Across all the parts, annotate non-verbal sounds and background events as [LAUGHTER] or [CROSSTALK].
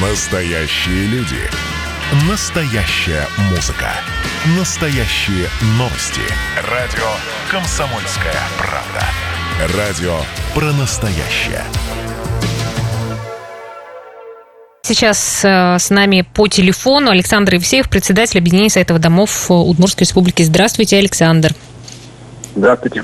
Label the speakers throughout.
Speaker 1: Настоящие люди. Настоящая музыка. Настоящие новости. Радио «Комсомольская правда». Радио про настоящее.
Speaker 2: Сейчас э, с нами по телефону Александр Евсеев, председатель объединения Советов домов Удмуртской республики. Здравствуйте, Александр.
Speaker 3: Здравствуйте.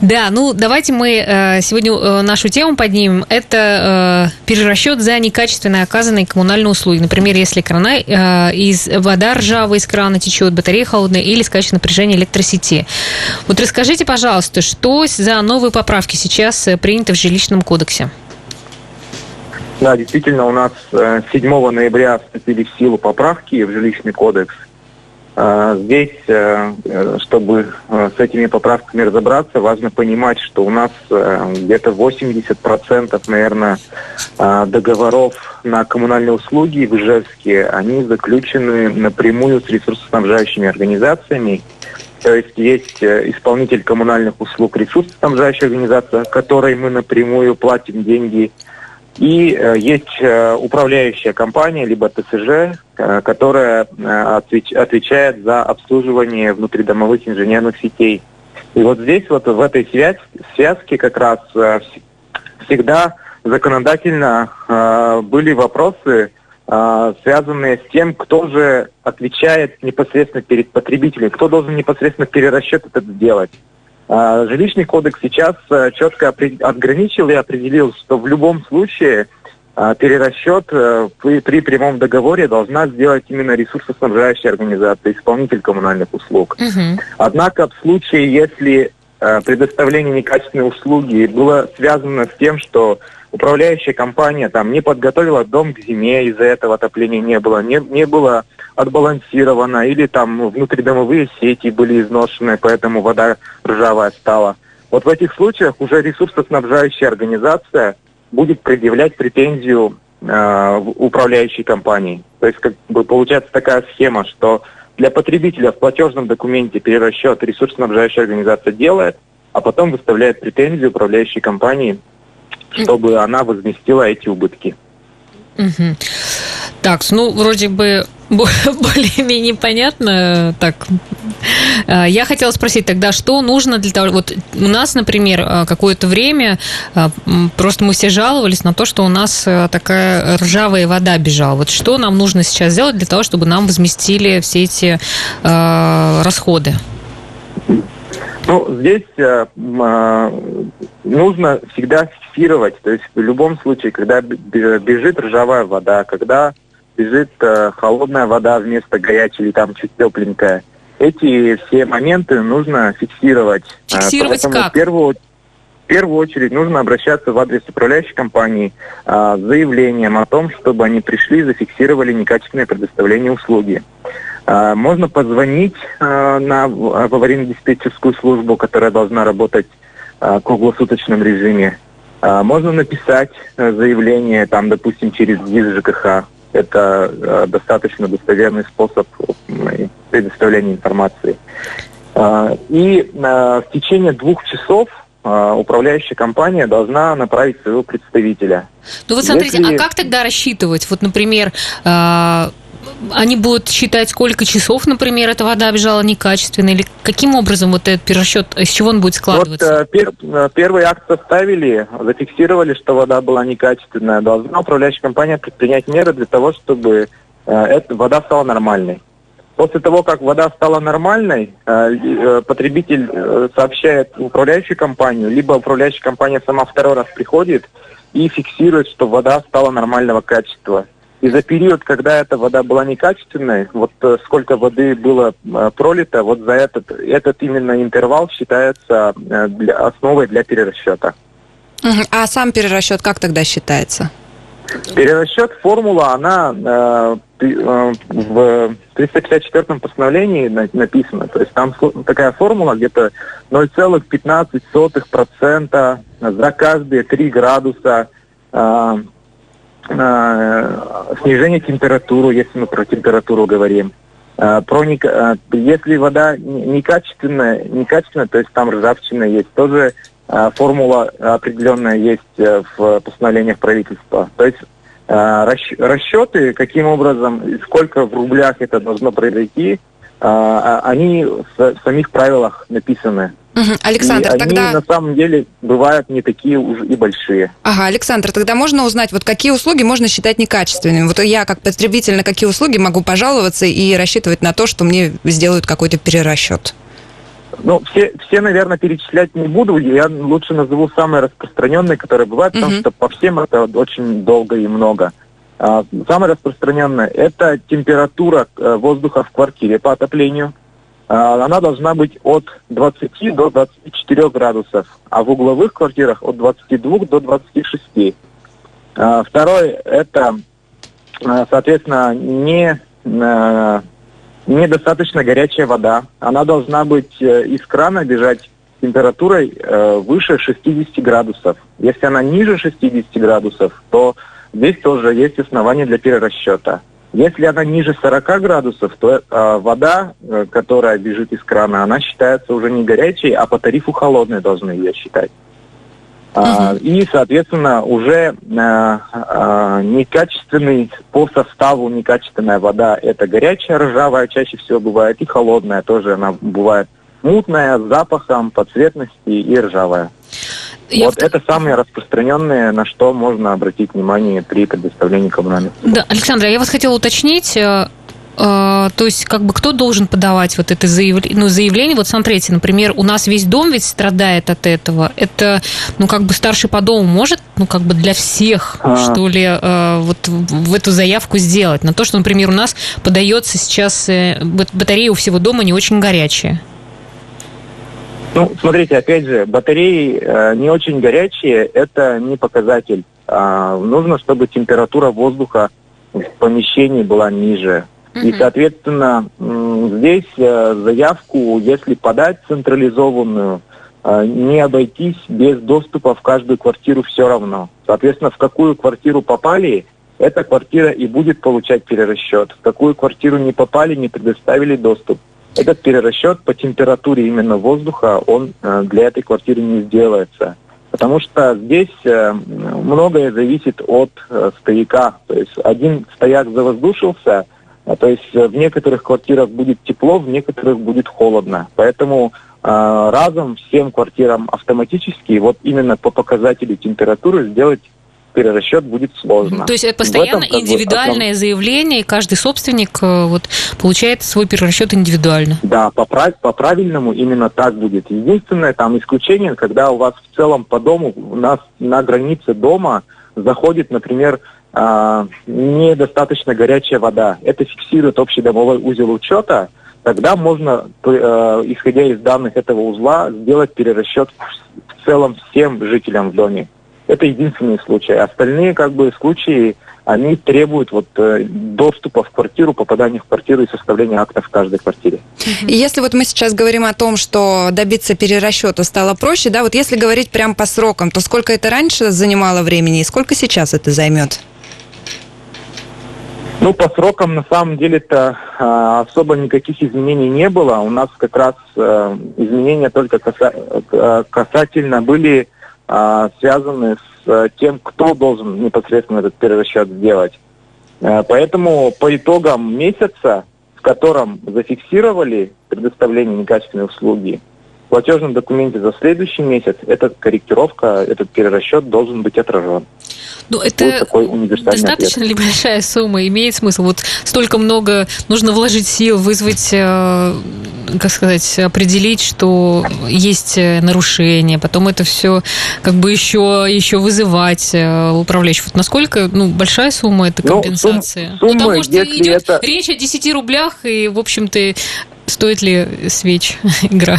Speaker 2: Да, ну давайте мы э, сегодня э, нашу тему поднимем. Это э, перерасчет за некачественно оказанные коммунальные услуги. Например, если крана из вода ржавая из крана течет, батарея холодная или скачет напряжение электросети. Вот расскажите, пожалуйста, что за новые поправки сейчас приняты в жилищном кодексе?
Speaker 3: Да, действительно, у нас 7 э, ноября вступили в силу поправки в жилищный кодекс – здесь, э, э, чтобы э, с этими поправками разобраться, важно понимать, что у нас где-то 80%, наверное, договоров на коммунальные услуги в Ижевске, они заключены напрямую с ресурсоснабжающими организациями. То есть есть исполнитель коммунальных услуг ресурсоснабжающая организация, которой мы напрямую платим деньги – и есть управляющая компания, либо ТСЖ, которая э, отвеч, отвечает за обслуживание внутридомовых инженерных сетей. И вот здесь, вот в этой связ, связке как раз э, всегда законодательно э, были вопросы, э, связанные с тем, кто же отвечает непосредственно перед потребителем, кто должен непосредственно перерасчет этот сделать. Жилищный кодекс сейчас э, четко отграничил и определил, что в любом случае перерасчет э, при, при прямом договоре должна сделать именно ресурсоснабжающая организация, исполнитель коммунальных услуг. Угу. Однако в случае, если э, предоставление некачественной услуги было связано с тем, что управляющая компания там не подготовила дом к зиме, из-за этого отопления не было, не, не было отбалансировано, или там внутридомовые сети были изношены, поэтому вода ржавая стала. Вот в этих случаях уже ресурсоснабжающая организация будет предъявлять претензию э, управляющей компании. То есть как бы получается такая схема, что для потребителя в платежном документе перерасчет ресурсоснабжающая организация делает, а потом выставляет претензию управляющей компании, чтобы она возместила эти убытки.
Speaker 2: Угу. Так, ну, вроде бы [LAUGHS] более-менее понятно. Так, я хотела спросить тогда, что нужно для того... Вот у нас, например, а, какое-то время а, просто мы все жаловались на то, что у нас такая ржавая вода бежала. Вот что нам нужно сейчас сделать для того, чтобы нам возместили все эти э, расходы?
Speaker 3: Ну, здесь э, э, нужно всегда фиксировать. То есть в любом случае, когда бежит ржавая вода, когда бежит э, холодная вода вместо горячей или там чуть тепленькая. Эти все моменты нужно фиксировать.
Speaker 2: Э, фиксировать Поэтому как?
Speaker 3: В первую, в первую очередь нужно обращаться в адрес управляющей компании э, с заявлением о том, чтобы они пришли и зафиксировали некачественное предоставление услуги. Э, можно позвонить э, на в аварийно-диспетчерскую службу, которая должна работать э, в круглосуточном режиме. Э, можно написать э, заявление, там, допустим, через ГИС ЖКХ это э, достаточно достоверный способ предоставления информации. Э, и э, в течение двух часов э, управляющая компания должна направить своего представителя.
Speaker 2: Ну вот смотрите, Если... а как тогда рассчитывать? Вот, например, они будут считать, сколько часов, например, эта вода бежала некачественно, или каким образом вот этот перерасчет, из чего он будет складываться?
Speaker 3: Вот э, пер, э, первый акт составили, зафиксировали, что вода была некачественная. Должна управляющая компания предпринять меры для того, чтобы э, эта вода стала нормальной. После того, как вода стала нормальной, потребитель сообщает управляющую компанию, либо управляющая компания сама второй раз приходит и фиксирует, что вода стала нормального качества. И за период, когда эта вода была некачественной, вот э, сколько воды было э, пролито, вот за этот, этот именно интервал считается э, для, основой для перерасчета.
Speaker 2: А сам перерасчет как тогда считается?
Speaker 3: Перерасчет формула, она э, в 354 постановлении написана. То есть там такая формула где-то 0,15% за каждые 3 градуса Э, снижение температуры, если мы про температуру говорим. Э, про не, э, если вода некачественная, некачественная, то есть там ржавчина есть, тоже формула определенная есть в постановлениях правительства. То есть Расчеты, каким образом, сколько в рублях это должно произойти, они в самих правилах написаны.
Speaker 4: Александр,
Speaker 3: и они
Speaker 4: тогда...
Speaker 3: на самом деле бывают не такие уж и большие.
Speaker 4: Ага, Александр, тогда можно узнать, вот какие услуги можно считать некачественными? Вот я как потребитель на какие услуги могу пожаловаться и рассчитывать на то, что мне сделают какой-то перерасчет?
Speaker 3: Ну, все, все, наверное, перечислять не буду. Я лучше назову самые распространенные, которые бывают, потому что по всем это очень долго и много. А, самое распространенное – это температура э, воздуха в квартире по отоплению – она должна быть от 20 до 24 градусов, а в угловых квартирах от 22 до 26. А, второе – это, а, соответственно, не, недостаточно горячая вода. Она должна быть э, из крана бежать температурой э, выше 60 градусов. Если она ниже 60 градусов, то здесь тоже есть основания для перерасчета. Если она ниже 40 градусов, то э, вода, э, которая бежит из крана, она считается уже не горячей, а по тарифу холодной должны ее считать. Uh-huh. И, соответственно, уже э, э, некачественный по составу некачественная вода это горячая ржавая чаще всего бывает и холодная тоже она бывает мутная с запахом, по цветности и ржавая. Я вот в... это самые распространенные, на что можно обратить внимание при предоставлении коммунальных.
Speaker 2: Да, Александр, я вас хотела уточнить, э, э, то есть, как бы кто должен подавать вот это заявление? Ну, заявление, вот смотрите, например, у нас весь дом ведь страдает от этого. Это, ну, как бы старший по дому может, ну, как бы для всех, а... что ли, э, вот в эту заявку сделать? На то, что, например, у нас подается сейчас батарея у всего дома не очень горячая.
Speaker 3: Ну, смотрите, опять же, батареи э, не очень горячие, это не показатель. А, нужно, чтобы температура воздуха в помещении была ниже. Mm-hmm. И, соответственно, здесь э, заявку, если подать централизованную, э, не обойтись без доступа в каждую квартиру все равно. Соответственно, в какую квартиру попали, эта квартира и будет получать перерасчет. В какую квартиру не попали, не предоставили доступ этот перерасчет по температуре именно воздуха, он э, для этой квартиры не сделается. Потому что здесь э, многое зависит от э, стояка. То есть один стояк завоздушился, то есть в некоторых квартирах будет тепло, в некоторых будет холодно. Поэтому разом всем квартирам автоматически вот именно по показателю температуры сделать перерасчет будет сложно.
Speaker 2: То есть это постоянно этом, индивидуальное бы, заявление, и каждый собственник э, вот, получает свой перерасчет индивидуально.
Speaker 3: Да, по, по правильному именно так будет. Единственное там исключение, когда у вас в целом по дому, у нас на границе дома заходит, например, э, недостаточно горячая вода. Это фиксирует общий домовой узел учета, тогда можно, э, исходя из данных этого узла, сделать перерасчет в целом всем жителям в доме. Это единственный случай. Остальные как бы случаи, они требуют вот э, доступа в квартиру, попадания в квартиру и составления актов в каждой квартире.
Speaker 4: И если вот мы сейчас говорим о том, что добиться перерасчета стало проще, да, вот если говорить прям по срокам, то сколько это раньше занимало времени и сколько сейчас это займет?
Speaker 3: Ну, по срокам, на самом деле-то э, особо никаких изменений не было. У нас как раз э, изменения только каса- э, касательно были а, связаны с э, тем, кто должен непосредственно этот перерасчет сделать. Э, поэтому по итогам месяца, в котором зафиксировали предоставление некачественной услуги, в платежном документе за следующий месяц эта корректировка, этот перерасчет должен быть отражен.
Speaker 2: Ну, это достаточно ли большая сумма? Имеет смысл? Вот столько много нужно вложить сил, вызвать, э, как сказать, определить, что есть э, нарушение, потом это все как бы еще, еще вызывать э, управляющих. Вот насколько ну, большая сумма это ну, компенсация?
Speaker 3: Ну, сумма, Потому что идет это...
Speaker 2: речь о 10 рублях, и, в общем-то, стоит ли свеч [LAUGHS] игра?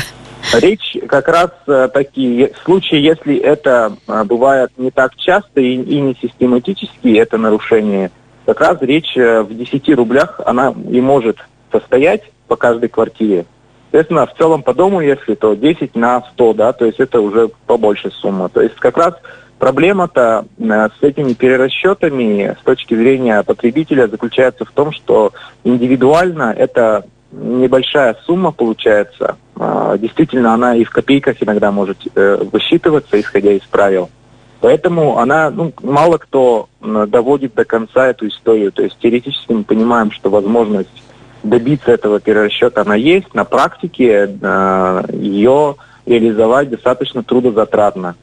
Speaker 3: Речь как раз э, такие случаи, если это э, бывает не так часто и, и не систематически, это нарушение, как раз речь в 10 рублях, она и может состоять по каждой квартире. Соответственно, в целом по дому, если то 10 на 100, да, то есть это уже побольше сумма. То есть как раз проблема-то с этими перерасчетами с точки зрения потребителя заключается в том, что индивидуально это небольшая сумма получается. А, действительно, она и в копейках иногда может э, высчитываться, исходя из правил. Поэтому она, ну, мало кто доводит до конца эту историю. То есть теоретически мы понимаем, что возможность добиться этого перерасчета она есть. На практике э, ее реализовать достаточно трудозатратно.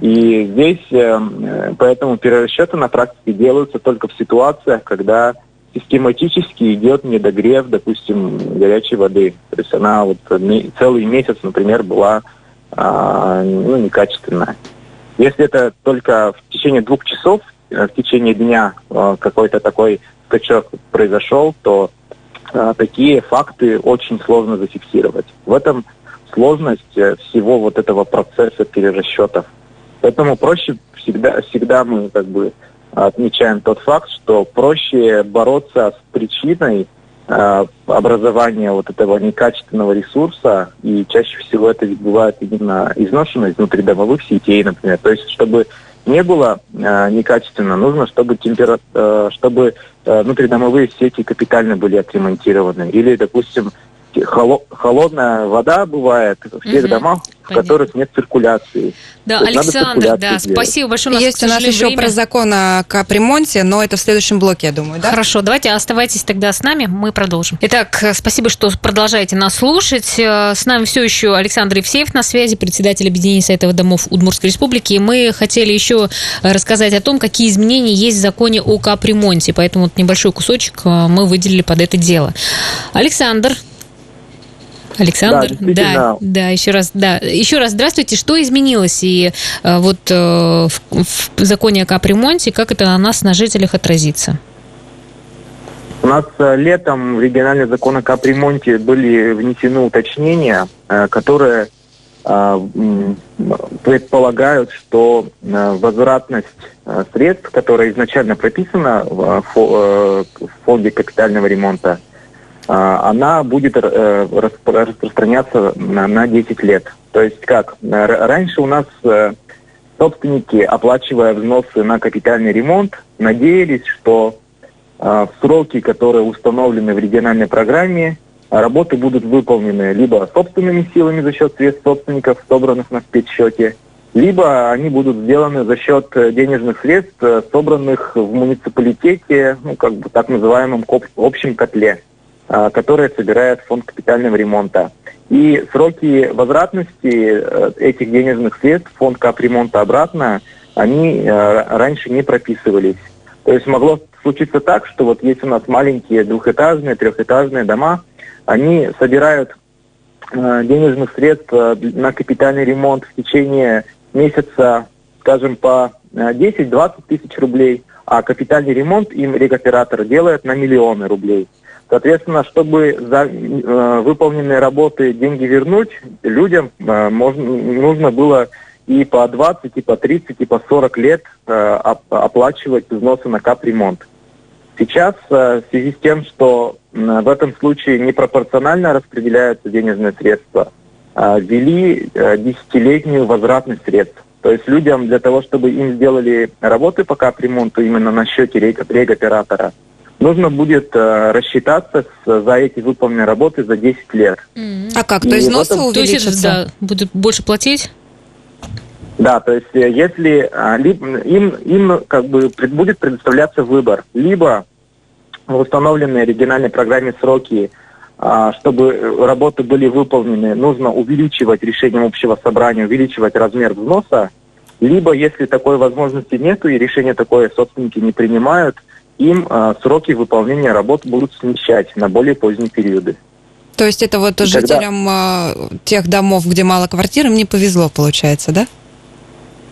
Speaker 3: И здесь э, поэтому перерасчеты на практике делаются только в ситуациях, когда систематически идет недогрев, допустим, горячей воды. То есть она вот целый месяц, например, была а, ну, некачественная. Если это только в течение двух часов, э, в течение дня э, какой-то такой скачок произошел, то такие факты очень сложно зафиксировать. В этом сложность всего вот этого процесса перерасчетов. Поэтому проще всегда, всегда мы как бы отмечаем тот факт, что проще бороться с причиной э, образования вот этого некачественного ресурса, и чаще всего это бывает именно изношенность внутридомовых сетей, например. То есть, чтобы не было э, некачественно, нужно, чтобы, темпера... э, чтобы э, внутридомовые сети капитально были отремонтированы. Или, допустим, холодная вода бывает в тех угу, домах, в понятно. которых нет циркуляции.
Speaker 2: Да, Александр, да, сделать. спасибо большое.
Speaker 4: У нас, Есть у нас еще время. про закон о капремонте, но это в следующем блоке, я думаю, да?
Speaker 2: Хорошо, давайте оставайтесь тогда с нами, мы продолжим. Итак, спасибо, что продолжаете нас слушать. Э, с нами все еще Александр Евсеев на связи, председатель объединения Советов домов Удмуртской республики. Мы хотели еще рассказать о том, какие изменения есть в законе о капремонте, поэтому вот небольшой кусочек э, мы выделили под это дело. Александр, Александр, да, да, да, еще раз, да, еще раз здравствуйте. Что изменилось и э, вот э, в, в законе о капремонте, как это на нас, на жителях, отразится?
Speaker 3: У нас э, летом в региональный закон о капремонте были внесены уточнения, которые предполагают, что возвратность средств, которая изначально прописана в, фонде капитального ремонта, она будет э, распространяться на 10 лет. То есть как? Раньше у нас э, собственники, оплачивая взносы на капитальный ремонт, надеялись, что а, в сроки, которые установлены в региональной программе, работы будут выполнены либо собственными силами за счет средств собственников, собранных на спецсчете, либо они будут сделаны за счет денежных средств, э, собранных в муниципалитете, ну, как бы так называемом общем котле. А, которые собирает фонд капитального ремонта. И сроки возвратности э, этих денежных средств, фонд капремонта обратно, они э, раньше не прописывались. То есть могло случиться так, что вот есть у нас маленькие двухэтажные, трехэтажные дома, они собирают э, денежных средств на капитальный ремонт в течение месяца, скажем, по 10-20 тысяч рублей, а капитальный ремонт им регоператор делает на миллионы рублей. Соответственно, чтобы за э, выполненные работы деньги вернуть, людям э, можно, нужно было и по 20, и по 30, и по 40 лет э, оплачивать взносы на капремонт. Сейчас э, в связи с тем, что э, в этом случае непропорционально распределяются денежные средства, э, ввели э, десятилетнюю возвратность средств. То есть людям для того, чтобы им сделали работы по капремонту именно на счете регоператора, нужно будет э, рассчитаться с, за эти выполненные работы за 10 лет.
Speaker 2: Mm-hmm. А как? То есть взносы этом... увеличатся? Да, будет больше платить?
Speaker 3: Да, то есть э, если а, им, им как бы будет предоставляться выбор, либо в установленной региональной программе сроки, а, чтобы работы были выполнены, нужно увеличивать решением общего собрания, увеличивать размер взноса, либо если такой возможности нету и решение такое собственники не принимают – им э, сроки выполнения работ будут смещать на более поздние периоды.
Speaker 4: То есть это вот И жителям тогда... тех домов, где мало квартир, им не повезло, получается, да?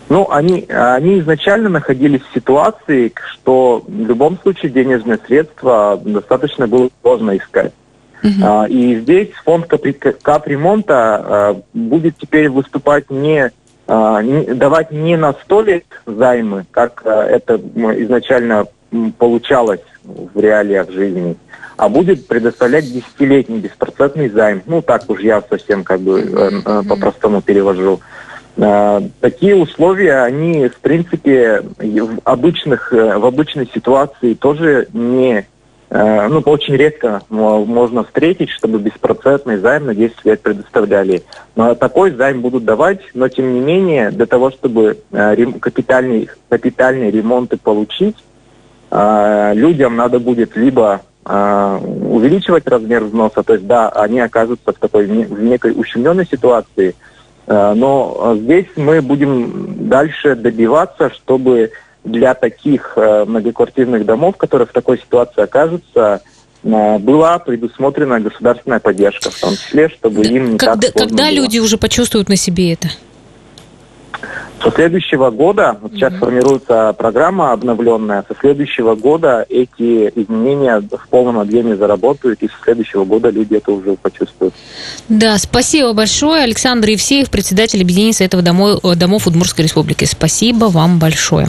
Speaker 3: Ну, они, они изначально находились в ситуации, что в любом случае денежные средства достаточно было сложно искать. Uh-huh. А, и здесь фонд капремонта а, будет теперь выступать не, а, не давать не на сто лет займы, как а, это изначально получалось в реалиях жизни, а будет предоставлять десятилетний беспроцентный займ. Ну, так уж я совсем как бы э, э, по-простому перевожу. Э, такие условия, они, в принципе, в, обычных, в обычной ситуации тоже не э, ну, очень редко можно встретить, чтобы беспроцентный займ на 10 лет предоставляли. Но такой займ будут давать, но тем не менее, для того, чтобы капитальные, капитальные ремонты получить, людям надо будет либо увеличивать размер взноса, то есть да, они окажутся в такой в некой ущемленной ситуации, но здесь мы будем дальше добиваться, чтобы для таких многоквартирных домов, которые в такой ситуации окажутся, была предусмотрена государственная поддержка, в том числе, чтобы им не
Speaker 2: когда,
Speaker 3: так
Speaker 2: Когда
Speaker 3: было.
Speaker 2: люди уже почувствуют на себе это?
Speaker 3: Со следующего года, вот сейчас mm-hmm. формируется программа обновленная, со следующего года эти изменения в полном объеме заработают, и со следующего года люди это уже почувствуют.
Speaker 2: Да, спасибо большое. Александр Евсеев, председатель объединения Советов домов, домов Удмуртской Республики. Спасибо вам большое.